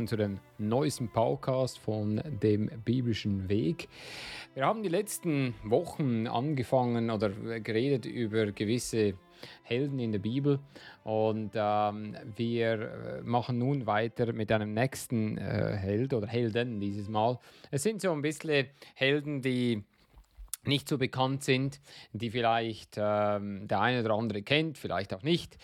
Willkommen zu dem neuesten Podcast von dem biblischen Weg. Wir haben die letzten Wochen angefangen oder geredet über gewisse Helden in der Bibel und ähm, wir machen nun weiter mit einem nächsten äh, Held oder Helden dieses Mal. Es sind so ein bisschen Helden, die nicht so bekannt sind, die vielleicht ähm, der eine oder andere kennt, vielleicht auch nicht.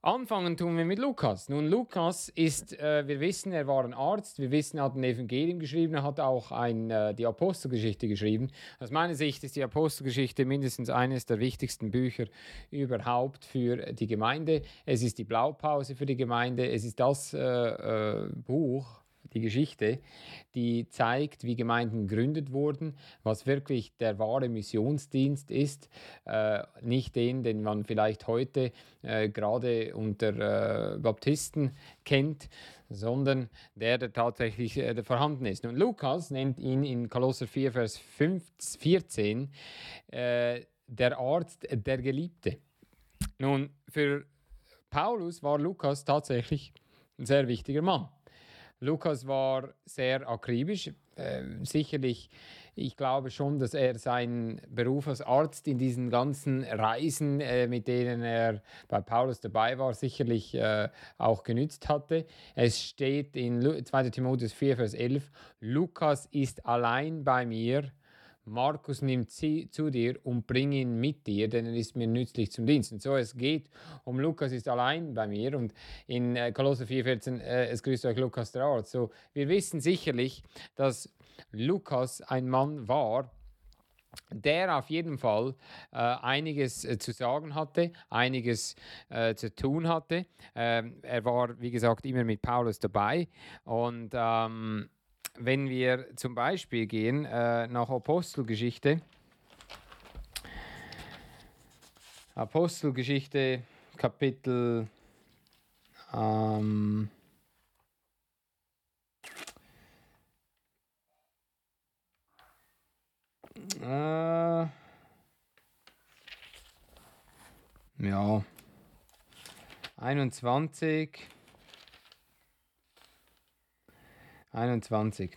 Anfangen tun wir mit Lukas. Nun, Lukas ist, äh, wir wissen, er war ein Arzt, wir wissen, er hat ein Evangelium geschrieben, er hat auch ein, äh, die Apostelgeschichte geschrieben. Aus meiner Sicht ist die Apostelgeschichte mindestens eines der wichtigsten Bücher überhaupt für die Gemeinde. Es ist die Blaupause für die Gemeinde, es ist das äh, äh Buch, die Geschichte, die zeigt, wie Gemeinden gegründet wurden, was wirklich der wahre Missionsdienst ist, äh, nicht den, den man vielleicht heute äh, gerade unter äh, Baptisten kennt, sondern der, der tatsächlich äh, vorhanden ist. Und Lukas nennt ihn in Kolosser 4, Vers 5, 14 äh, der Arzt, der Geliebte. Nun, für Paulus war Lukas tatsächlich ein sehr wichtiger Mann. Lukas war sehr akribisch. Äh, sicherlich, ich glaube schon, dass er seinen Beruf als Arzt in diesen ganzen Reisen, äh, mit denen er bei Paulus dabei war, sicherlich äh, auch genützt hatte. Es steht in 2 Timotheus 4, Vers 11, Lukas ist allein bei mir Markus nimmt sie zu dir und bring ihn mit dir, denn er ist mir nützlich zum Dienst. Und so es geht um Lukas ist allein bei mir und in äh, Kolosser 4,14 äh, es grüßt euch Lukas der Arzt. So, wir wissen sicherlich, dass Lukas ein Mann war, der auf jeden Fall äh, einiges äh, zu sagen hatte, einiges äh, zu tun hatte. Ähm, er war, wie gesagt, immer mit Paulus dabei und ähm, wenn wir zum Beispiel gehen äh, nach Apostelgeschichte, Apostelgeschichte Kapitel ähm, äh, ja 21 21.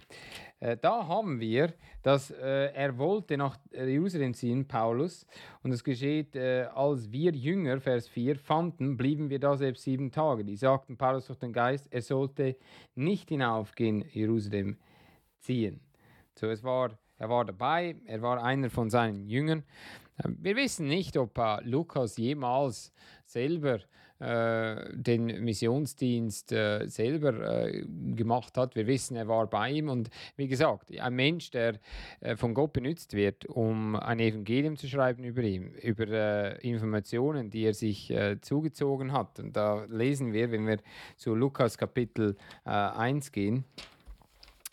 Äh, da haben wir, dass äh, er wollte nach Jerusalem ziehen, Paulus, und es geschieht, äh, als wir Jünger, Vers 4, fanden, blieben wir da selbst sieben Tage. Die sagten Paulus durch den Geist, er sollte nicht hinaufgehen, Jerusalem ziehen. So, es war, er war dabei, er war einer von seinen Jüngern. Ähm, wir wissen nicht, ob äh, Lukas jemals selber den Missionsdienst äh, selber äh, gemacht hat. Wir wissen, er war bei ihm und wie gesagt, ein Mensch, der äh, von Gott benutzt wird, um ein Evangelium zu schreiben über ihn, über äh, Informationen, die er sich zugezogen hat. Und da lesen wir, wenn wir zu Lukas Kapitel 1 gehen,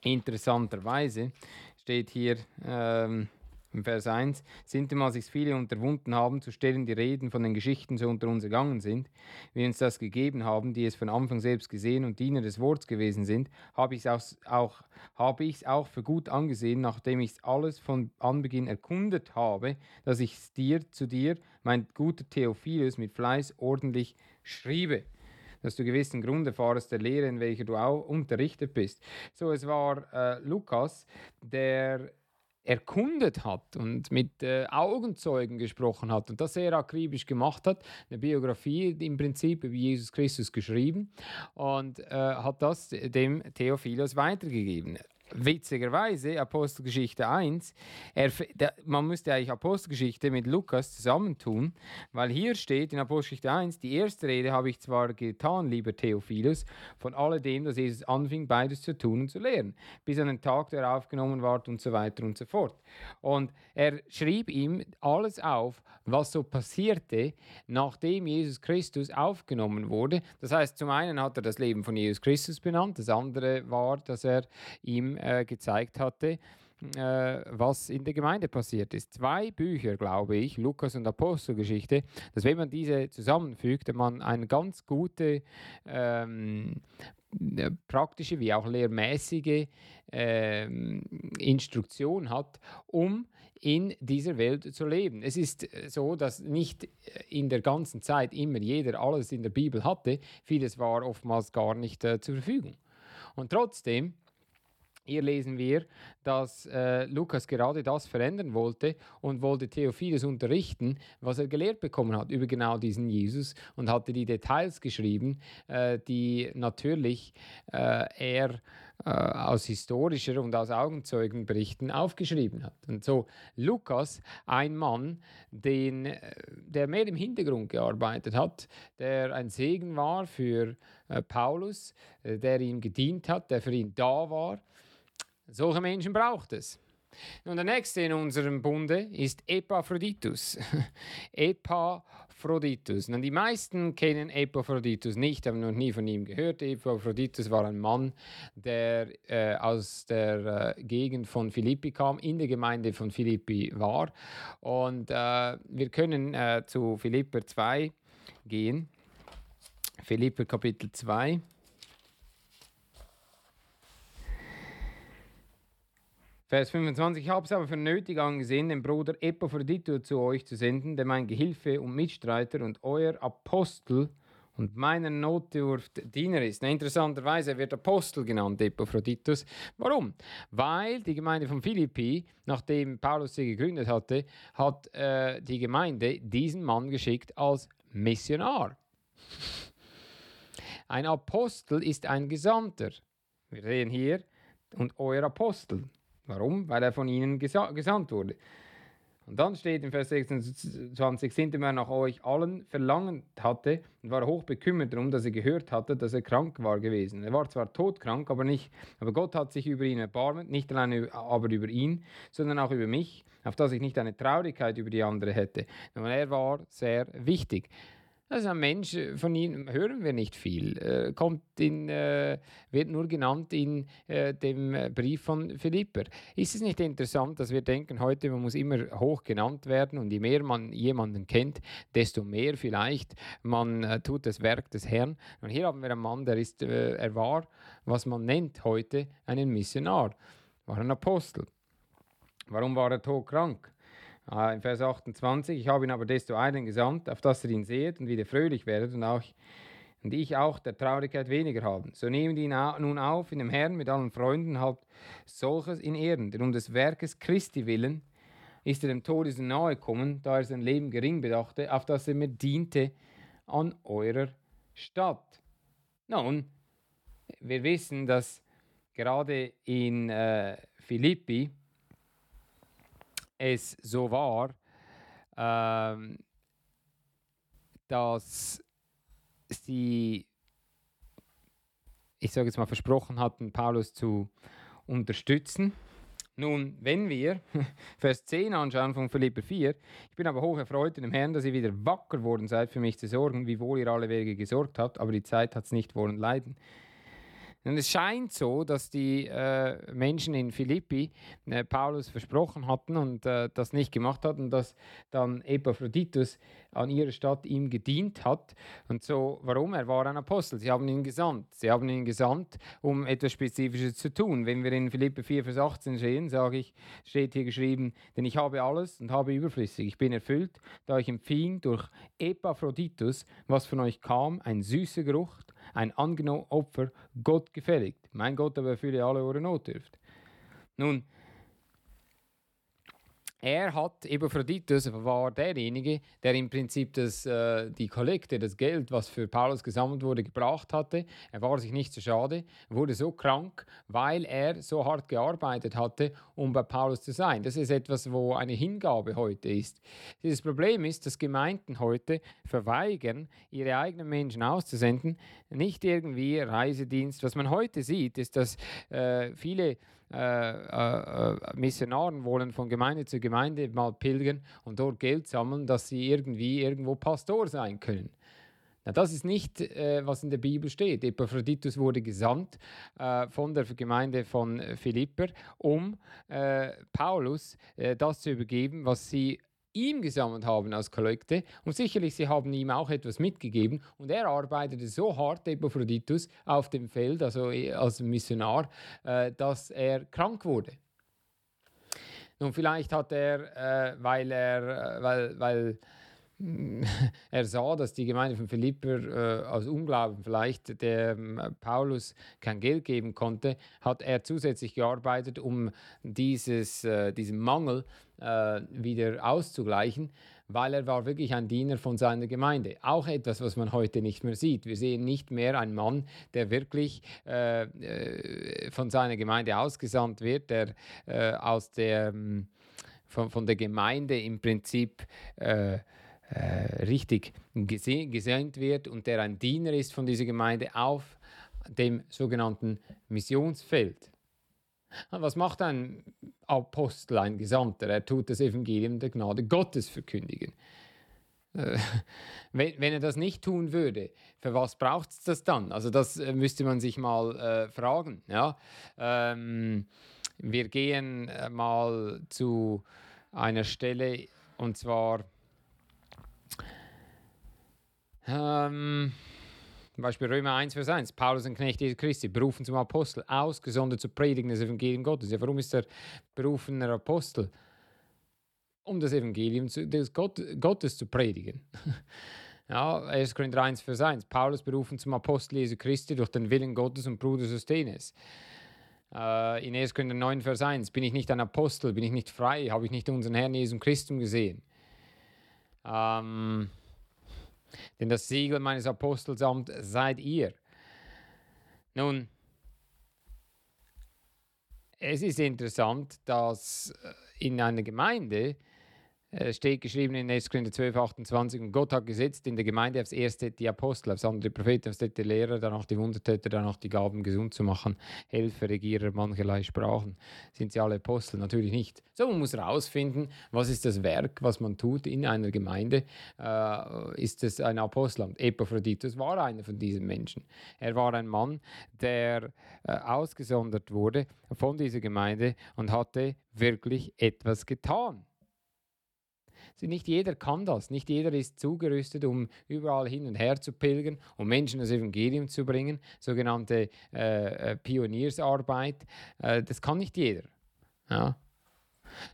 interessanterweise steht hier, ähm, im Vers 1, sinntem, als sich viele unterwunden haben, zu stellen die Reden von den Geschichten so unter uns ergangen sind, wie uns das gegeben haben, die es von Anfang selbst gesehen und Diener des Wortes gewesen sind, habe ich es auch, habe ich's auch für gut angesehen, nachdem ich alles von Anbeginn erkundet habe, dass ich es dir zu dir, mein guter Theophilus, mit Fleiß ordentlich schriebe dass du gewissen Grund erfahrst der Lehre, in welcher du auch unterrichtet bist. So, es war äh, Lukas, der erkundet hat und mit äh, Augenzeugen gesprochen hat und das sehr akribisch gemacht hat, eine Biografie im Prinzip über Jesus Christus geschrieben und äh, hat das dem Theophilus weitergegeben. Witzigerweise Apostelgeschichte 1, er, der, man müsste eigentlich Apostelgeschichte mit Lukas zusammentun, weil hier steht in Apostelgeschichte 1, die erste Rede habe ich zwar getan, lieber Theophilus, von alledem, dass Jesus anfing, beides zu tun und zu lehren, bis an den Tag, der aufgenommen ward und so weiter und so fort. Und er schrieb ihm alles auf, was so passierte, nachdem Jesus Christus aufgenommen wurde. Das heißt, zum einen hat er das Leben von Jesus Christus benannt, das andere war, dass er ihm äh, gezeigt hatte, äh, was in der Gemeinde passiert ist. Zwei Bücher, glaube ich, Lukas und Apostelgeschichte, dass wenn man diese zusammenfügt, man eine ganz gute ähm, äh, praktische wie auch lehrmäßige ähm, Instruktion hat, um in dieser Welt zu leben. Es ist so, dass nicht in der ganzen Zeit immer jeder alles in der Bibel hatte. Vieles war oftmals gar nicht äh, zur Verfügung. Und trotzdem hier lesen wir, dass äh, Lukas gerade das verändern wollte und wollte Theophilus unterrichten, was er gelehrt bekommen hat über genau diesen Jesus und hatte die Details geschrieben, äh, die natürlich äh, er äh, aus historischer und aus Augenzeugenberichten aufgeschrieben hat. Und so Lukas, ein Mann, den, äh, der mehr im Hintergrund gearbeitet hat, der ein Segen war für äh, Paulus, der ihm gedient hat, der für ihn da war solche Menschen braucht es. Und der nächste in unserem Bunde ist Epaphroditus. Epaphroditus. Und die meisten kennen Epaphroditus nicht, haben noch nie von ihm gehört. Epaphroditus war ein Mann, der äh, aus der äh, Gegend von Philippi kam, in der Gemeinde von Philippi war. Und äh, wir können äh, zu Philipper 2 gehen. Philipper Kapitel 2. Vers 25. Ich habe es aber für nötig angesehen, den Bruder Epaphroditus zu euch zu senden, der mein Gehilfe und Mitstreiter und euer Apostel und meiner Notdurft Diener ist. Na, interessanterweise wird Apostel genannt, Epaphroditus. Warum? Weil die Gemeinde von Philippi, nachdem Paulus sie gegründet hatte, hat äh, die Gemeinde diesen Mann geschickt als Missionar. Ein Apostel ist ein Gesandter. Wir sehen hier, und euer Apostel. Warum? Weil er von ihnen gesa gesandt wurde. Und dann steht in Vers 26, sind er nach euch allen verlangt hatte und war hoch bekümmert darum, dass er gehört hatte, dass er krank war gewesen. Er war zwar todkrank, aber nicht, aber Gott hat sich über ihn erbarmt, nicht allein aber über ihn, sondern auch über mich, auf dass ich nicht eine Traurigkeit über die andere hätte. Und er war sehr wichtig. Ist ein Mensch, äh, von ihm hören wir nicht viel. Äh, kommt in, äh, wird nur genannt in dem Brief von Philipper. Ist es nicht interessant, dass wir denken, heute man muss immer hoch genannt werden und je mehr man jemanden kennt, desto mehr vielleicht man tut das Werk des Herrn. Und hier haben wir einen Mann, der ist, er war, was man nennt heute, einen Missionar, war ein Apostel. Warum war er todkrank? In Vers 28, ich habe ihn aber desto einen gesandt, auf dass er ihn seht und wieder fröhlich werdet und, auch, und ich auch der Traurigkeit weniger haben. So nehmt ihn nun auf in dem Herrn mit allen Freunden, habt solches in Ehren, denn um des Werkes Christi willen ist er dem Tode so nahe gekommen, da er sein Leben gering bedachte, auf dass er mir diente an eurer Stadt. Nun, wir wissen, dass gerade in äh, Philippi es so war, ähm, dass sie, ich sage jetzt mal, versprochen hatten, Paulus zu unterstützen. Nun, wenn wir Vers 10 anschauen von Philipper 4, ich bin aber hoch erfreut in dem Herrn, dass ihr wieder wacker worden seid, für mich zu sorgen, wiewohl ihr alle Wege gesorgt habt, aber die Zeit hat es nicht wollen leiden. Und es scheint so, dass die äh, Menschen in Philippi äh, Paulus versprochen hatten und äh, das nicht gemacht hatten, dass dann Epaphroditus an ihrer Stadt ihm gedient hat. Und so, warum? Er war ein Apostel. Sie haben ihn gesandt. Sie haben ihn gesandt, um etwas Spezifisches zu tun. Wenn wir in Philippi 4, Vers 18 sehen, sage ich, steht hier geschrieben, denn ich habe alles und habe überflüssig. Ich bin erfüllt, da ich empfing durch Epaphroditus, was von euch kam, ein süßer Geruch, ein angenommenes Opfer, Gott gefälligt. Mein Gott aber erfülle alle eure Notdürft. Nun, er hat, Epaphroditus war derjenige, der im Prinzip das, äh, die Kollekte, das Geld, was für Paulus gesammelt wurde, gebracht hatte. Er war sich nicht so schade, wurde so krank, weil er so hart gearbeitet hatte, um bei Paulus zu sein. Das ist etwas, wo eine Hingabe heute ist. Dieses Problem ist, dass Gemeinden heute verweigern, ihre eigenen Menschen auszusenden, nicht irgendwie Reisedienst. Was man heute sieht, ist, dass äh, viele äh, äh, Missionaren wollen von Gemeinde zu Gemeinde mal pilgern und dort Geld sammeln, dass sie irgendwie irgendwo Pastor sein können. Na, das ist nicht, äh, was in der Bibel steht. Epaphroditus wurde gesandt äh, von der Gemeinde von Philipper, um äh, Paulus äh, das zu übergeben, was sie ihm gesammelt haben als Kollekte. Und sicherlich, sie haben ihm auch etwas mitgegeben. Und er arbeitete so hart, Epaphroditus, auf dem Feld, also äh, als Missionar, äh, dass er krank wurde. Nun, vielleicht hat er, äh, weil er, weil, weil er sah, dass die Gemeinde von Philipper äh, aus Unglauben vielleicht der äh, Paulus kein Geld geben konnte, hat er zusätzlich gearbeitet, um dieses, äh, diesen Mangel äh, wieder auszugleichen, weil er war wirklich ein Diener von seiner Gemeinde. Auch etwas, was man heute nicht mehr sieht. Wir sehen nicht mehr einen Mann, der wirklich äh, äh, von seiner Gemeinde ausgesandt wird, der aus der, von, von der Gemeinde im Prinzip äh, richtig gesendet wird und der ein Diener ist von dieser Gemeinde auf dem sogenannten Missionsfeld. Was macht ein Apostel, ein Gesandter? Er tut das Evangelium der Gnade Gottes verkündigen. Äh, wenn, wenn, er das nicht tun würde, für was braucht es das dann? Also das äh, müsste man sich mal äh, fragen. Ja? Ähm, wir gehen äh, mal zu einer Stelle und zwar ähm, zum Beispiel Römer 1, Vers 1. Paulus, ein Knecht Jesu Christi, berufen zum Apostel, ausgesondert zu predigen das Evangelium Gottes. Ja, warum ist er berufener Apostel? Um das Evangelium des Gott, Gottes zu predigen. Ja, 1. Korinther 1, Vers 1. Paulus berufen zum Apostel Jesu Christi durch den Willen Gottes und Bruder Sostenes. Äh, in 1. Korinther 9, Vers 1. Bin ich nicht ein Apostel? Bin ich nicht frei? Habe ich nicht unseren Herrn Jesus Christum gesehen? Ähm, denn das Siegel meines Apostelsamts seid ihr. Nun, es ist interessant, dass äh, in einer Gemeinde steht geschrieben in 1. Korinther 12, 28, und Gott hat gesetzt in der Gemeinde aufs erste die Apostel, aufs andere die Propheten, aufs dritte Lehrer, danach die Wundertäter, danach die Gaben gesund zu machen, Helfer, Regierer, mancherlei Sprachen. Sind sie alle Apostel? Natürlich nicht. So, man muss herausfinden, was ist das Werk, was man tut in einer Gemeinde. Äh, ist es ein Apostelamt? Epaphroditus war einer von diesen Menschen. Er war ein Mann, der äh, ausgesondert wurde von dieser Gemeinde und hatte wirklich etwas getan. Nicht jeder kann das. Nicht jeder ist zugerüstet, um überall hin und her zu pilgern, um Menschen das Evangelium zu bringen, sogenannte äh, äh, Pioniersarbeit. Äh, das kann nicht jeder. Ja.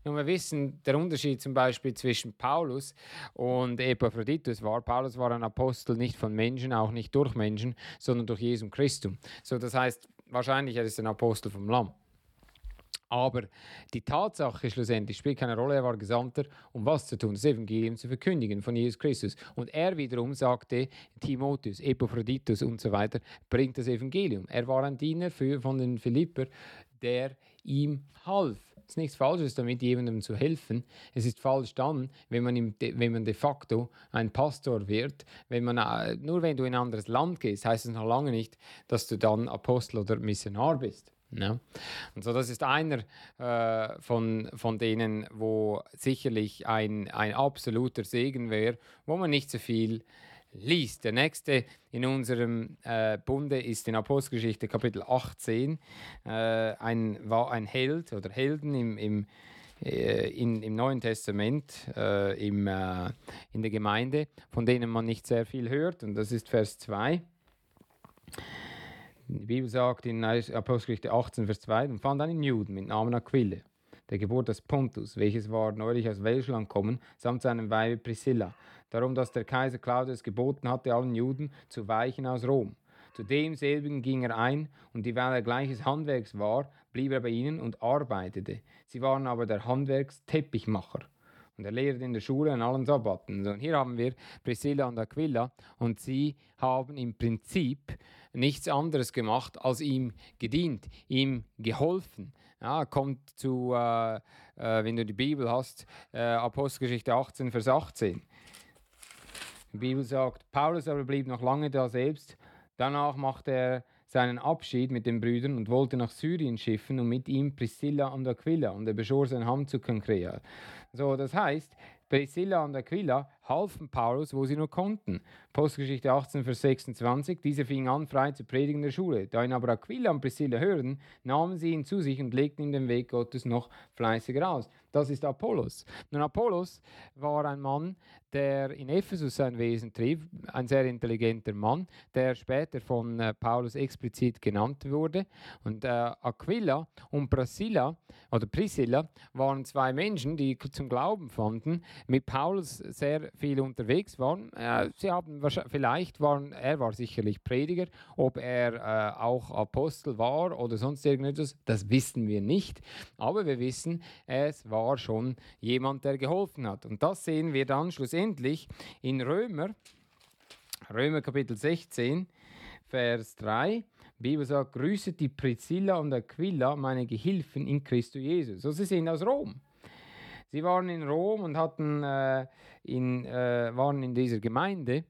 Nun, wir wissen, der Unterschied zum Beispiel zwischen Paulus und Epaphroditus war, Paulus war ein Apostel nicht von Menschen, auch nicht durch Menschen, sondern durch Jesus Christum. So, das heißt, wahrscheinlich er ist ein Apostel vom Lamm. Aber die Tatsache schlussendlich spielt keine Rolle. Er war Gesandter, um was zu tun? Das Evangelium zu verkündigen von Jesus Christus. Und er wiederum sagte, Timotheus, Epaphroditus und so weiter, bringt das Evangelium. Er war ein Diener für, von den Philipper, der ihm half. Es ist nichts Falsches damit, jemandem zu helfen. Es ist falsch dann, wenn man, im, wenn man de facto ein Pastor wird. Wenn man, äh, nur wenn du in ein anderes Land gehst, heißt es noch lange nicht, dass du dann Apostel oder Missionar bist. Ja. Und so, das ist einer äh, von, von denen, wo sicherlich ein, ein absoluter Segen wäre, wo man nicht so viel liest. Der nächste in unserem äh, Bunde ist in Apostelgeschichte Kapitel 18, äh, ein, war ein Held oder Helden im, im, äh, in, im Neuen Testament, äh, im, äh, in der Gemeinde, von denen man nicht sehr viel hört. Und das ist Vers 2. Die Bibel sagt in Apostelgeschichte 18, Vers 2, und fand einen Juden mit Namen Aquille, der Geburt des Pontus, welches war neulich aus Welschland kommen, samt seinem Weibe Priscilla. Darum, dass der Kaiser Claudius geboten hatte, allen Juden zu weichen aus Rom. Zu demselbigen ging er ein, und dieweil er gleiches Handwerks war, blieb er bei ihnen und arbeitete. Sie waren aber der Handwerksteppichmacher. Und er lehrt in der Schule an allen Sabbaten. Und hier haben wir Priscilla und Aquila und sie haben im Prinzip nichts anderes gemacht, als ihm gedient, ihm geholfen. Ja, kommt zu, äh, äh, wenn du die Bibel hast, äh, Apostelgeschichte 18, Vers 18. Die Bibel sagt, Paulus aber blieb noch lange da selbst. Danach machte er seinen Abschied mit den Brüdern und wollte nach Syrien schiffen und mit ihm Priscilla und Aquila und er beschor sein Hand zu Konkrea. So, das heißt, Priscilla und Aquila halfen Paulus, wo sie nur konnten. Postgeschichte 18, Vers 26. Dieser fing an, frei zu predigen in der Schule. Da ihn aber Aquila und Priscilla hörten, nahmen sie ihn zu sich und legten ihm den Weg Gottes noch fleißiger aus. Das ist Apollos. Nun, Apollos war ein Mann, der in Ephesus sein Wesen trieb, ein sehr intelligenter Mann, der später von äh, Paulus explizit genannt wurde. Und äh, Aquila und Priscilla, oder Priscilla waren zwei Menschen, die zum Glauben fanden, mit Paulus sehr viel unterwegs waren. Äh, sie haben vielleicht waren, er war sicherlich Prediger, ob er äh, auch Apostel war oder sonst irgendetwas, das wissen wir nicht. Aber wir wissen, es war schon jemand, der geholfen hat. Und das sehen wir dann schlussendlich in Römer, Römer Kapitel 16, Vers 3. Die Bibel sagt, grüßet die Priscilla und Aquila, meine Gehilfen in Christo Jesus. So, sie sind aus Rom. Sie waren in Rom und hatten, äh, in, äh, waren in dieser Gemeinde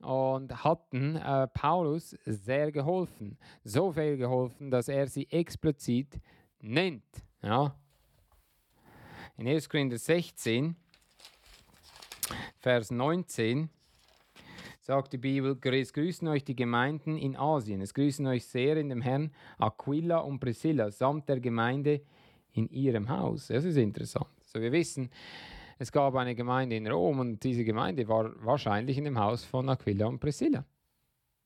und hatten äh, Paulus sehr geholfen. So viel geholfen, dass er sie explizit nennt. Ja. In 1. Korinther 16, Vers 19 sagt die Bibel, es grüßen euch die Gemeinden in Asien, es grüßen euch sehr in dem Herrn Aquila und Priscilla samt der Gemeinde in ihrem Haus. Das ist interessant. So, wir wissen, es gab eine Gemeinde in Rom und diese Gemeinde war wahrscheinlich in dem Haus von Aquila und Priscilla.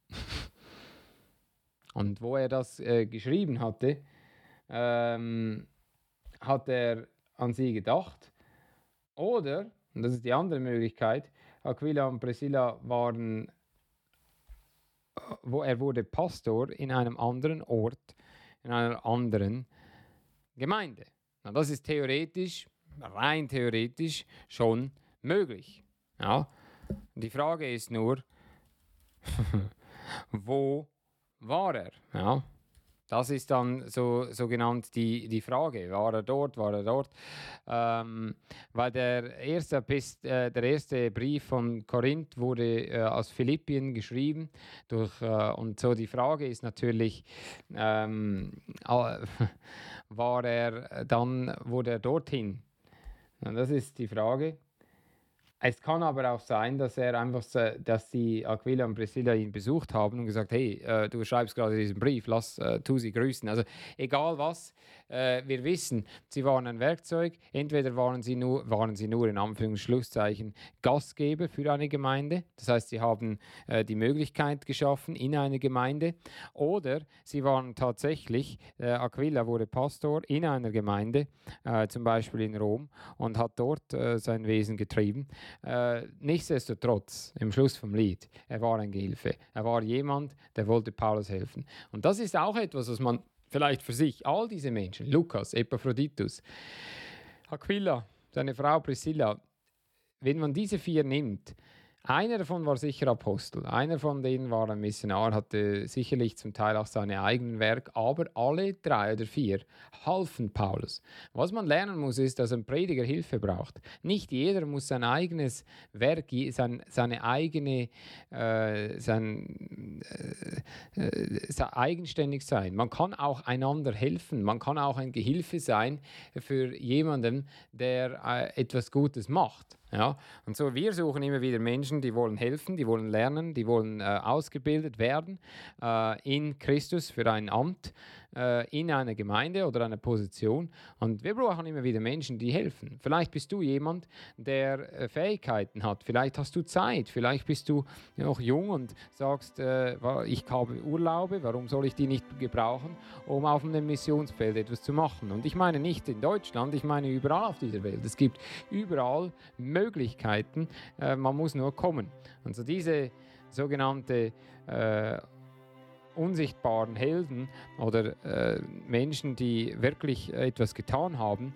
und wo er das äh, geschrieben hatte, ähm, hat er an sie gedacht. Oder, und das ist die andere Möglichkeit, Aquila und Priscilla waren, wo er wurde Pastor in einem anderen Ort, in einer anderen Gemeinde. Na, das ist theoretisch rein theoretisch schon möglich. Ja? Die Frage ist nur, wo war er? Ja? Das ist dann so, so genannt die, die Frage. War er dort, war er dort? Ähm, weil der erste, äh, der erste Brief von Korinth wurde äh, aus Philippien geschrieben. Durch, äh, und so die Frage ist natürlich, ähm, war er dann, wurde er dorthin und das ist die Frage. Es kann aber auch sein, dass er einfach, dass die Aquila und Priscilla ihn besucht haben und gesagt, hey, äh, du schreibst gerade diesen Brief, lass äh, tu sie grüßen. Also egal was, äh, wir wissen, sie waren ein Werkzeug. Entweder waren sie nur, waren sie nur in Anführungsschlusszeichen Gastgeber für eine Gemeinde. Das heißt, sie haben äh, die Möglichkeit geschaffen in eine Gemeinde. Oder sie waren tatsächlich, äh, Aquila wurde Pastor in einer Gemeinde, äh, zum Beispiel in Rom, und hat dort sein Wesen getrieben. Äh, nichtsdestotrotz, im Schluss vom Lied, er war ein Gehilfe. Er war jemand, der wollte Paulus helfen. Und das ist auch etwas, was man vielleicht für sich, all diese Menschen, Lukas, Epaphroditus, Aquila, seine Frau Priscilla, wenn man diese vier nimmt, einer davon war sicher Apostel, einer von denen war ein Missionar, hatte sicherlich zum Teil auch seine eigenen Werk, aber alle drei oder vier halfen Paulus. Was man lernen muss, ist, dass ein Prediger Hilfe braucht. Nicht jeder muss sein eigenes Werk, sein, seine eigene, äh, sein, äh, äh, eigenständig sein. Man kann auch einander helfen. Man kann auch ein Gehilfe sein für jemanden, der äh, etwas Gutes macht. Ja? Und so, wir suchen immer wieder Menschen, die wollen helfen, die wollen lernen, die wollen äh, ausgebildet werden äh, in Christus für ein Amt äh, in einer Gemeinde oder einer Position. Und wir brauchen immer wieder Menschen, die helfen. Vielleicht bist du jemand, der äh, Fähigkeiten hat. Vielleicht hast du Zeit. Vielleicht bist du noch jung und sagst, äh, ich habe Urlaube, warum soll ich die nicht gebrauchen, um auf dem Missionsfeld etwas zu machen? Und ich meine nicht in Deutschland, ich meine überall auf dieser Welt. Es gibt überall Möglichkeiten, äh, man muss nur kommen. Und so diese sogenannte äh, unsichtbaren Helden oder äh, Menschen, die wirklich etwas getan haben,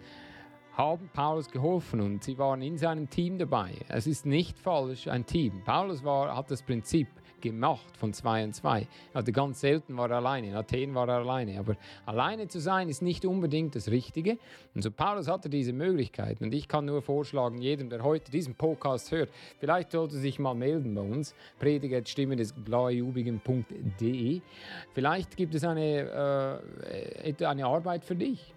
haben Paulus geholfen und sie waren in seinem Team dabei. Es ist nicht falsch, ein Team. Paulus war, hat das Prinzip gemacht von zwei und zwei. Also ganz selten war er alleine, in Athen war er alleine. Aber alleine zu sein ist nicht unbedingt das Richtige. Und so Paulus hatte diese Möglichkeit. Und ich kann nur vorschlagen, jedem, der heute diesen Podcast hört, vielleicht sollte sich mal melden bei uns. Prediger Stimme des blaujubigen.de. Vielleicht gibt es eine, äh, eine Arbeit für dich.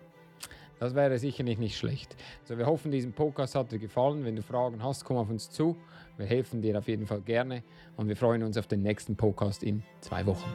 Das wäre sicherlich nicht schlecht. Also wir hoffen, diesem Podcast hat dir gefallen. Wenn du Fragen hast, komm auf uns zu. Wir helfen dir auf jeden Fall gerne und wir freuen uns auf den nächsten Podcast in zwei Wochen.